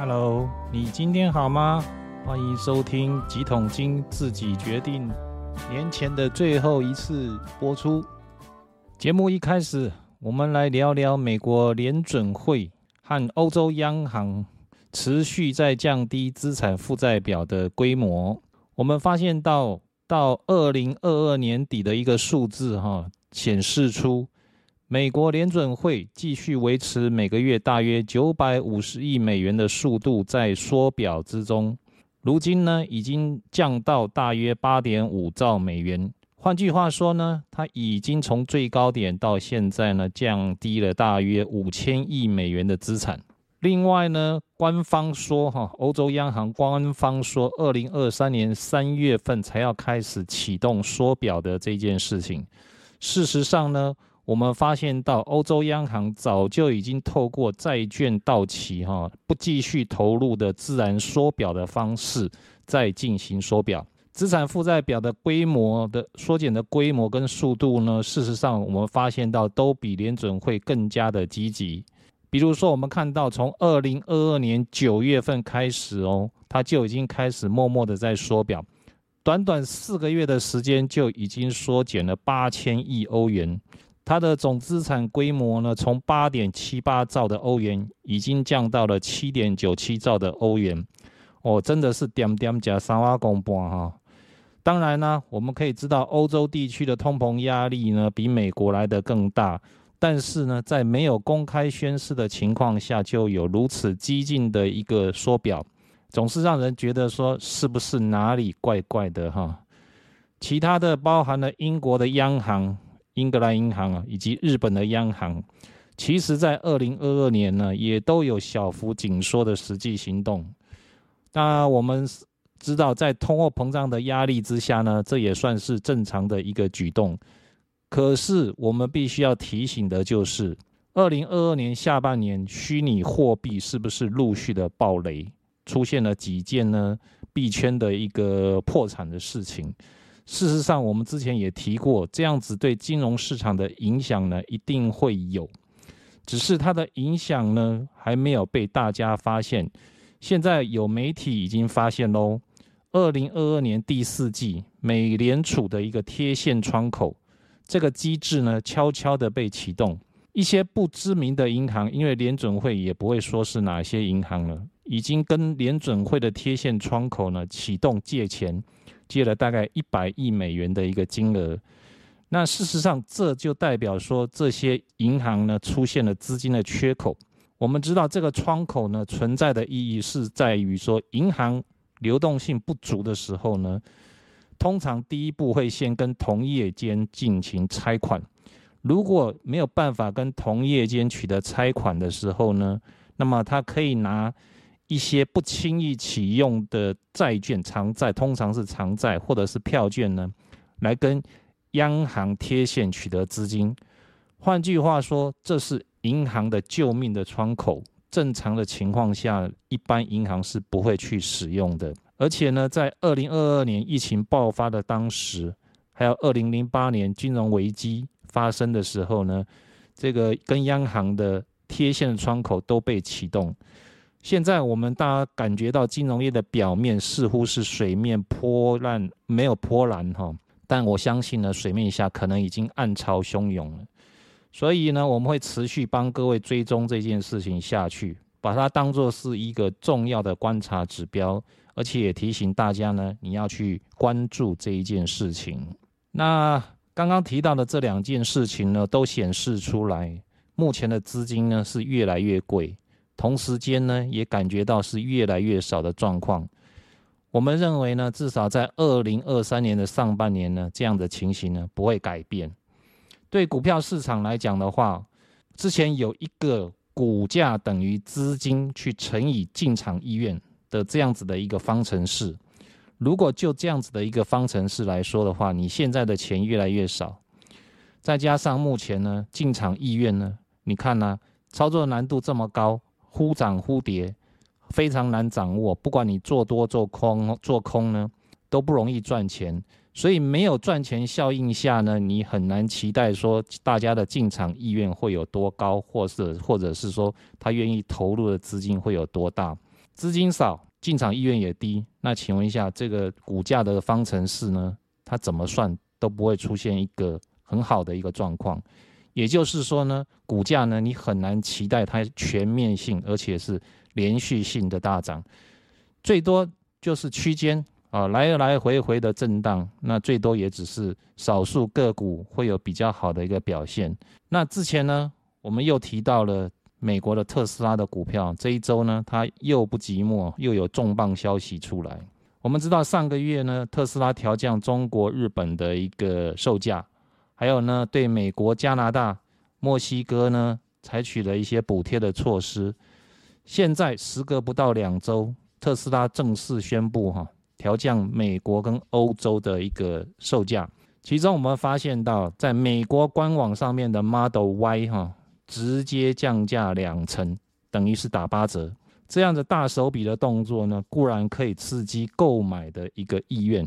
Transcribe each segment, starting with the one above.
Hello，你今天好吗？欢迎收听几桶金自己决定年前的最后一次播出。节目一开始，我们来聊聊美国联准会和欧洲央行持续在降低资产负债表的规模。我们发现到到二零二二年底的一个数字，哈，显示出。美国联准会继续维持每个月大约九百五十亿美元的速度在缩表之中，如今呢已经降到大约八点五兆美元。换句话说呢，它已经从最高点到现在呢降低了大约五千亿美元的资产。另外呢，官方说哈，欧洲央行官方说，二零二三年三月份才要开始启动缩表的这件事情。事实上呢。我们发现到，欧洲央行早就已经透过债券到期，哈，不继续投入的自然缩表的方式，在进行缩表。资产负债表的规模的缩减的规模跟速度呢，事实上我们发现到都比联准会更加的积极。比如说，我们看到从二零二二年九月份开始哦，它就已经开始默默的在缩表，短短四个月的时间就已经缩减了八千亿欧元。它的总资产规模呢，从八点七八兆的欧元，已经降到了七点九七兆的欧元。哦，真的是点点加三瓦公半哈。当然呢，我们可以知道，欧洲地区的通膨压力呢，比美国来的更大。但是呢，在没有公开宣示的情况下，就有如此激进的一个缩表，总是让人觉得说，是不是哪里怪怪的哈？其他的包含了英国的央行。英格兰银行啊，以及日本的央行，其实在二零二二年呢，也都有小幅紧缩的实际行动。那我们知道，在通货膨胀的压力之下呢，这也算是正常的一个举动。可是，我们必须要提醒的就是，二零二二年下半年，虚拟货币是不是陆续的暴雷，出现了几件呢币圈的一个破产的事情。事实上，我们之前也提过，这样子对金融市场的影响呢，一定会有，只是它的影响呢，还没有被大家发现。现在有媒体已经发现喽，二零二二年第四季，美联储的一个贴现窗口这个机制呢，悄悄的被启动。一些不知名的银行，因为联准会也不会说是哪些银行了，已经跟联准会的贴现窗口呢启动借钱。借了大概一百亿美元的一个金额，那事实上这就代表说这些银行呢出现了资金的缺口。我们知道这个窗口呢存在的意义是在于说，银行流动性不足的时候呢，通常第一步会先跟同业间进行拆款。如果没有办法跟同业间取得拆款的时候呢，那么他可以拿。一些不轻易启用的债券、长债，通常是长债或者是票券呢，来跟央行贴现取得资金。换句话说，这是银行的救命的窗口。正常的情况下，一般银行是不会去使用的。而且呢，在二零二二年疫情爆发的当时，还有二零零八年金融危机发生的时候呢，这个跟央行的贴现窗口都被启动。现在我们大家感觉到金融业的表面似乎是水面波浪没有波澜哈，但我相信呢，水面下可能已经暗潮汹涌了。所以呢，我们会持续帮各位追踪这件事情下去，把它当做是一个重要的观察指标，而且也提醒大家呢，你要去关注这一件事情。那刚刚提到的这两件事情呢，都显示出来，目前的资金呢是越来越贵。同时间呢，也感觉到是越来越少的状况。我们认为呢，至少在二零二三年的上半年呢，这样的情形呢不会改变。对股票市场来讲的话，之前有一个股价等于资金去乘以进场意愿的这样子的一个方程式。如果就这样子的一个方程式来说的话，你现在的钱越来越少，再加上目前呢进场意愿呢，你看呢操作难度这么高。忽涨忽跌，非常难掌握。不管你做多做空，做空呢都不容易赚钱。所以没有赚钱效应下呢，你很难期待说大家的进场意愿会有多高，或是或者是说他愿意投入的资金会有多大。资金少，进场意愿也低。那请问一下，这个股价的方程式呢？它怎么算都不会出现一个很好的一个状况。也就是说呢，股价呢，你很难期待它全面性而且是连续性的大涨，最多就是区间啊，来来回回的震荡。那最多也只是少数个股会有比较好的一个表现。那之前呢，我们又提到了。美国的特斯拉的股票这一周呢，它又不寂寞，又有重磅消息出来。我们知道上个月呢，特斯拉调降中国、日本的一个售价，还有呢，对美国、加拿大、墨西哥呢，采取了一些补贴的措施。现在时隔不到两周，特斯拉正式宣布哈，调降美国跟欧洲的一个售价。其中我们发现到，在美国官网上面的 Model Y 哈。直接降价两成，等于是打八折。这样的大手笔的动作呢，固然可以刺激购买的一个意愿，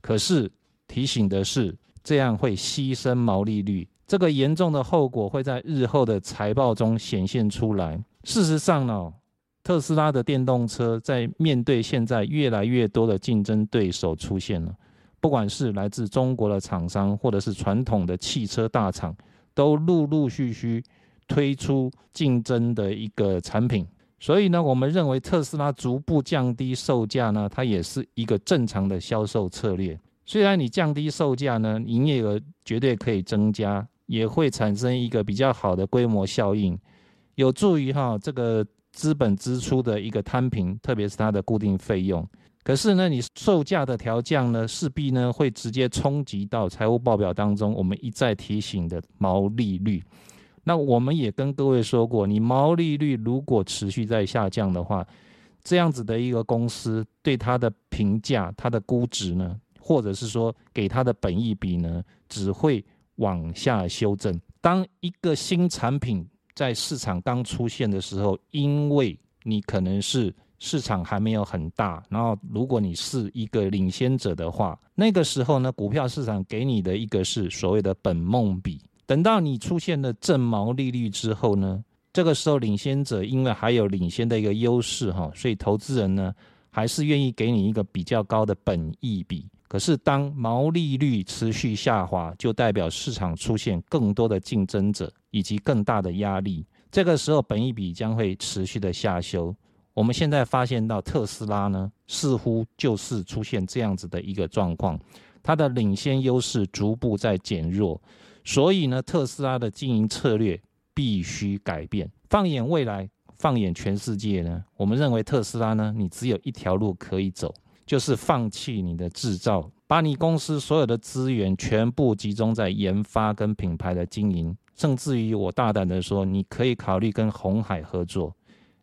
可是提醒的是，这样会牺牲毛利率。这个严重的后果会在日后的财报中显现出来。事实上呢，特斯拉的电动车在面对现在越来越多的竞争对手出现了，不管是来自中国的厂商，或者是传统的汽车大厂，都陆陆续续。推出竞争的一个产品，所以呢，我们认为特斯拉逐步降低售价呢，它也是一个正常的销售策略。虽然你降低售价呢，营业额绝对可以增加，也会产生一个比较好的规模效应，有助于哈这个资本支出的一个摊平，特别是它的固定费用。可是呢，你售价的调降呢，势必呢会直接冲击到财务报表当中，我们一再提醒的毛利率。那我们也跟各位说过，你毛利率如果持续在下降的话，这样子的一个公司对它的评价、它的估值呢，或者是说给它的本益比呢，只会往下修正。当一个新产品在市场刚出现的时候，因为你可能是市场还没有很大，然后如果你是一个领先者的话，那个时候呢，股票市场给你的一个是所谓的本梦比。等到你出现了正毛利率之后呢，这个时候领先者因为还有领先的一个优势哈，所以投资人呢还是愿意给你一个比较高的本益比。可是当毛利率持续下滑，就代表市场出现更多的竞争者以及更大的压力。这个时候本益比将会持续的下修。我们现在发现到特斯拉呢，似乎就是出现这样子的一个状况，它的领先优势逐步在减弱。所以呢，特斯拉的经营策略必须改变。放眼未来，放眼全世界呢，我们认为特斯拉呢，你只有一条路可以走，就是放弃你的制造，把你公司所有的资源全部集中在研发跟品牌的经营。甚至于，我大胆的说，你可以考虑跟红海合作，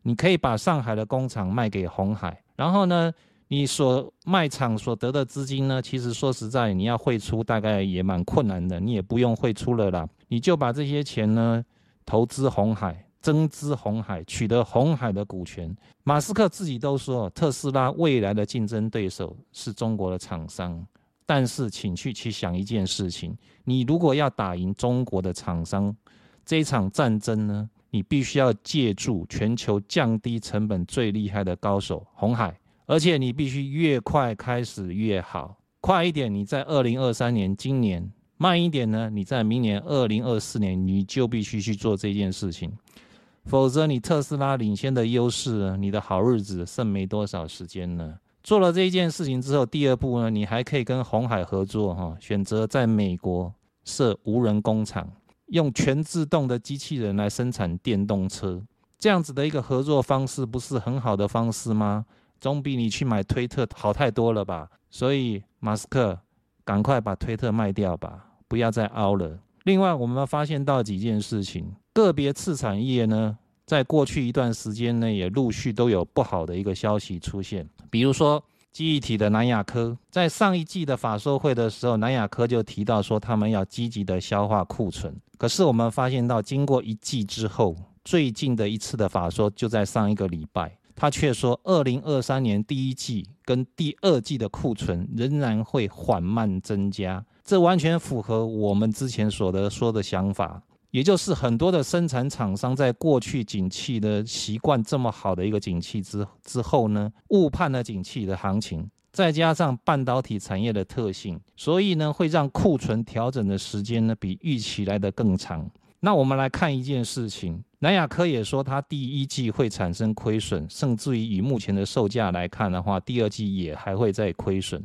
你可以把上海的工厂卖给红海，然后呢？你所卖场所得的资金呢？其实说实在，你要汇出大概也蛮困难的。你也不用汇出了啦，你就把这些钱呢投资红海，增资红海，取得红海的股权。马斯克自己都说，特斯拉未来的竞争对手是中国的厂商。但是，请去去想一件事情：你如果要打赢中国的厂商这一场战争呢，你必须要借助全球降低成本最厉害的高手——红海。而且你必须越快开始越好，快一点你在二零二三年今年，慢一点呢你在明年二零二四年你就必须去做这件事情，否则你特斯拉领先的优势，你的好日子剩没多少时间了。做了这一件事情之后，第二步呢，你还可以跟红海合作哈，选择在美国设无人工厂，用全自动的机器人来生产电动车，这样子的一个合作方式，不是很好的方式吗？总比你去买推特好太多了吧？所以马斯克，赶快把推特卖掉吧，不要再凹了。另外，我们发现到几件事情，个别次产业呢，在过去一段时间呢，也陆续都有不好的一个消息出现。比如说，记忆体的南亚科，在上一季的法说会的时候，南亚科就提到说，他们要积极的消化库存。可是我们发现到，经过一季之后，最近的一次的法说就在上一个礼拜。他却说，二零二三年第一季跟第二季的库存仍然会缓慢增加，这完全符合我们之前所得说的想法。也就是很多的生产厂商在过去景气的习惯这么好的一个景气之之后呢，误判了景气的行情，再加上半导体产业的特性，所以呢会让库存调整的时间呢比预期来的更长。那我们来看一件事情，南亚科也说它第一季会产生亏损，甚至于以目前的售价来看的话，第二季也还会再亏损。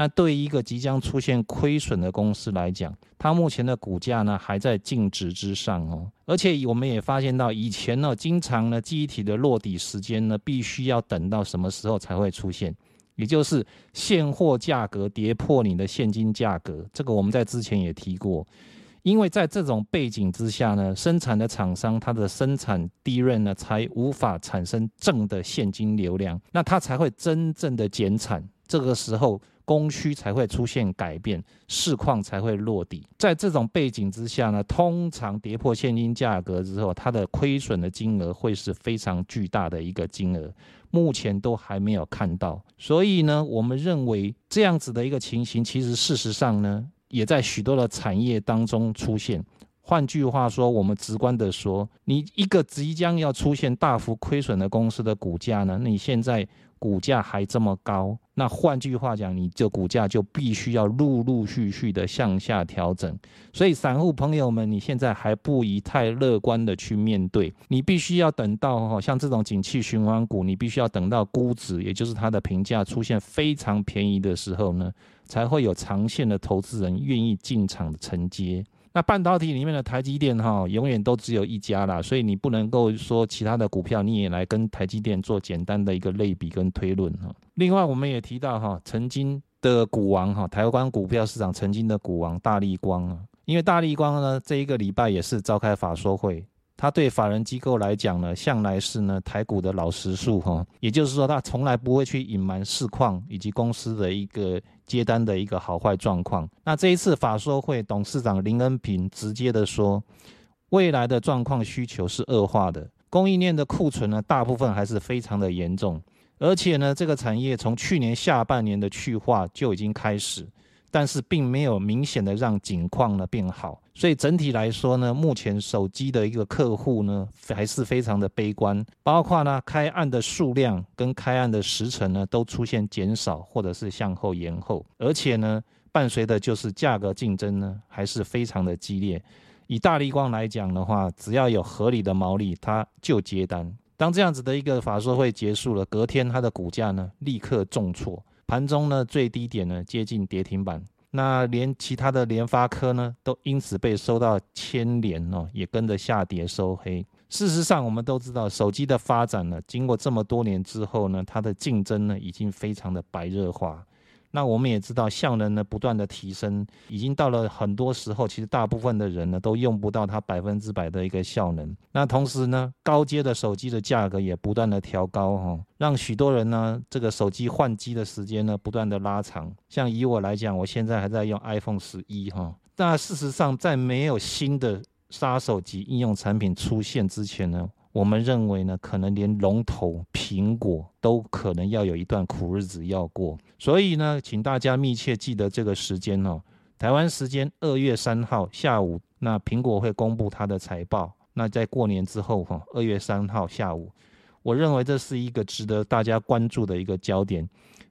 那对于一个即将出现亏损的公司来讲，它目前的股价呢还在净值之上哦，而且我们也发现到以前呢，经常呢记忆体的落底时间呢，必须要等到什么时候才会出现，也就是现货价格跌破你的现金价格，这个我们在之前也提过，因为在这种背景之下呢，生产的厂商它的生产利润呢才无法产生正的现金流量，那它才会真正的减产，这个时候。供需才会出现改变，市况才会落底。在这种背景之下呢，通常跌破现金价格之后，它的亏损的金额会是非常巨大的一个金额。目前都还没有看到，所以呢，我们认为这样子的一个情形，其实事实上呢，也在许多的产业当中出现。换句话说，我们直观的说，你一个即将要出现大幅亏损的公司的股价呢，你现在。股价还这么高，那换句话讲，你这股价就必须要陆陆续续的向下调整。所以，散户朋友们，你现在还不宜太乐观的去面对，你必须要等到哈，像这种景气循环股，你必须要等到估值，也就是它的评价出现非常便宜的时候呢，才会有长线的投资人愿意进场承接。那半导体里面的台积电哈，永远都只有一家啦，所以你不能够说其他的股票你也来跟台积电做简单的一个类比跟推论哈。另外，我们也提到哈，曾经的股王哈，台湾股票市场曾经的股王大立光啊，因为大立光呢，这一个礼拜也是召开法说会。他对法人机构来讲呢，向来是呢台股的老实数哈，也就是说他从来不会去隐瞒市况以及公司的一个接单的一个好坏状况。那这一次法说会，董事长林恩平直接的说，未来的状况需求是恶化的，供应链的库存呢，大部分还是非常的严重，而且呢，这个产业从去年下半年的去化就已经开始。但是并没有明显的让景况呢变好，所以整体来说呢，目前手机的一个客户呢还是非常的悲观，包括呢开案的数量跟开案的时程呢都出现减少或者是向后延后，而且呢伴随的就是价格竞争呢还是非常的激烈。以大立光来讲的话，只要有合理的毛利，它就接单。当这样子的一个法说会结束了，隔天它的股价呢立刻重挫。盘中呢，最低点呢接近跌停板，那连其他的联发科呢，都因此被收到牵连哦，也跟着下跌收黑。事实上，我们都知道，手机的发展呢，经过这么多年之后呢，它的竞争呢，已经非常的白热化。那我们也知道，效能呢不断的提升，已经到了很多时候，其实大部分的人呢都用不到它百分之百的一个效能。那同时呢，高阶的手机的价格也不断的调高哈，让许多人呢这个手机换机的时间呢不断的拉长。像以我来讲，我现在还在用 iPhone 十一哈，那事实上在没有新的杀手级应用产品出现之前呢。我们认为呢，可能连龙头苹果都可能要有一段苦日子要过，所以呢，请大家密切记得这个时间哦。台湾时间二月三号下午，那苹果会公布它的财报。那在过年之后哈，二月三号下午，我认为这是一个值得大家关注的一个焦点。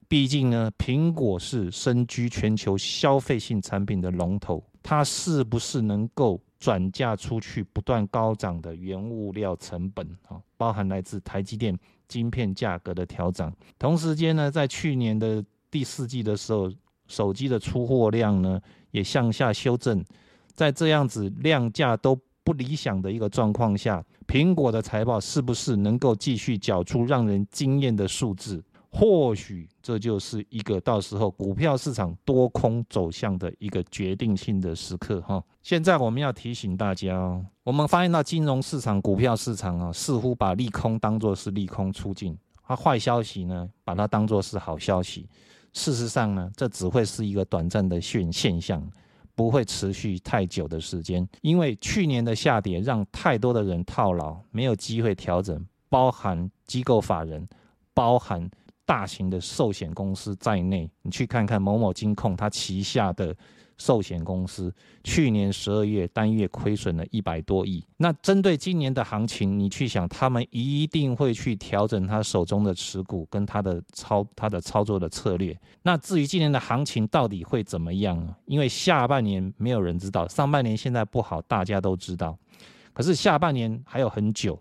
毕竟呢，苹果是身居全球消费性产品的龙头，它是不是能够？转嫁出去不断高涨的原物料成本啊，包含来自台积电晶片价格的调整。同时间呢，在去年的第四季的时候，手机的出货量呢也向下修正。在这样子量价都不理想的一个状况下，苹果的财报是不是能够继续缴出让人惊艳的数字？或许这就是一个到时候股票市场多空走向的一个决定性的时刻哈。现在我们要提醒大家哦，我们发现到金融市场、股票市场啊，似乎把利空当作是利空出尽，它坏消息呢，把它当作是好消息。事实上呢，这只会是一个短暂的现现象，不会持续太久的时间。因为去年的下跌让太多的人套牢，没有机会调整，包含机构法人，包含。大型的寿险公司在内，你去看看某某金控，它旗下的寿险公司，去年十二月单月亏损了一百多亿。那针对今年的行情，你去想，他们一定会去调整他手中的持股跟他的操他的操作的策略。那至于今年的行情到底会怎么样呢？因为下半年没有人知道，上半年现在不好，大家都知道。可是下半年还有很久，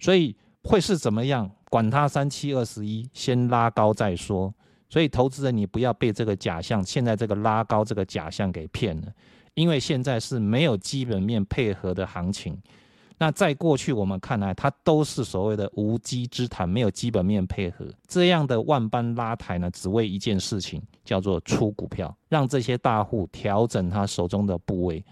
所以会是怎么样？管它三七二十一，先拉高再说。所以，投资人你不要被这个假象，现在这个拉高这个假象给骗了，因为现在是没有基本面配合的行情。那在过去我们看来，它都是所谓的无稽之谈，没有基本面配合这样的万般拉抬呢，只为一件事情，叫做出股票，让这些大户调整他手中的部位。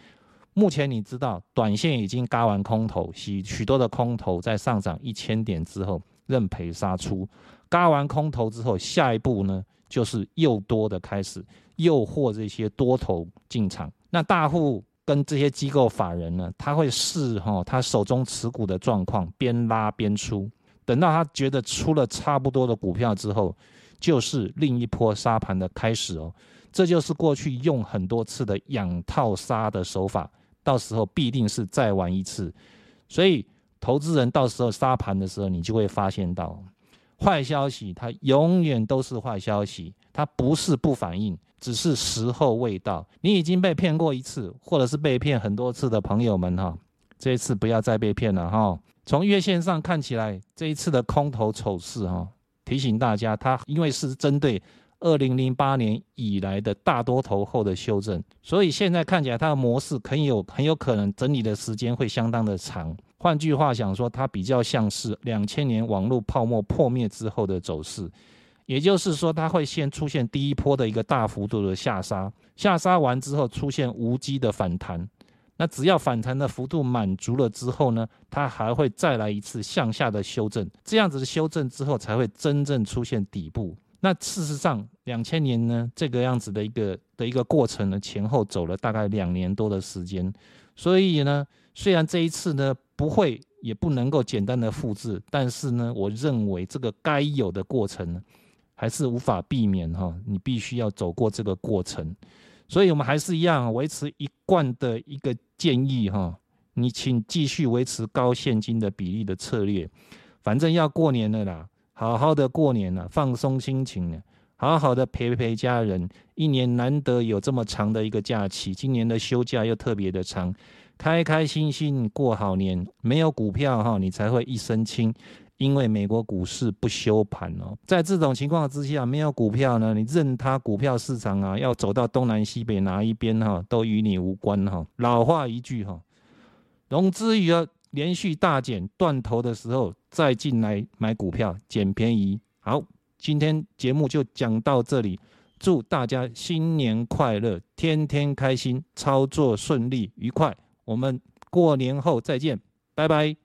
目前你知道，短线已经嘎完空头，许许多的空头在上涨一千点之后认赔杀出。嘎完空头之后，下一步呢就是又多的开始诱惑这些多头进场。那大户跟这些机构法人呢，他会视哈他手中持股的状况，边拉边出。等到他觉得出了差不多的股票之后，就是另一波杀盘的开始哦。这就是过去用很多次的养套杀的手法，到时候必定是再玩一次。所以投资人到时候杀盘的时候，你就会发现到。坏消息，它永远都是坏消息，它不是不反应，只是时候未到。你已经被骗过一次，或者是被骗很多次的朋友们哈，这一次不要再被骗了哈。从月线上看起来，这一次的空头丑事哈，提醒大家，它因为是针对二零零八年以来的大多头后的修正，所以现在看起来它的模式很有很有可能整理的时间会相当的长。换句话讲说，它比较像是两千年网络泡沫破灭之后的走势，也就是说，它会先出现第一波的一个大幅度的下杀，下杀完之后出现无机的反弹，那只要反弹的幅度满足了之后呢，它还会再来一次向下的修正，这样子的修正之后才会真正出现底部。那事实上，两千年呢这个样子的一个的一个过程呢，前后走了大概两年多的时间，所以呢，虽然这一次呢。不会，也不能够简单的复制，但是呢，我认为这个该有的过程，还是无法避免哈，你必须要走过这个过程，所以我们还是一样维持一贯的一个建议哈，你请继续维持高现金的比例的策略，反正要过年了啦，好好的过年了，放松心情了，好好的陪陪家人，一年难得有这么长的一个假期，今年的休假又特别的长。开开心心过好年，没有股票哈，你才会一身轻。因为美国股市不休盘哦，在这种情况之下，没有股票呢，你任它股票市场啊，要走到东南西北哪一边哈，都与你无关哈。老话一句哈，融资余额连续大减断头的时候，再进来买股票捡便宜。好，今天节目就讲到这里。祝大家新年快乐，天天开心，操作顺利愉快。我们过年后再见，拜拜。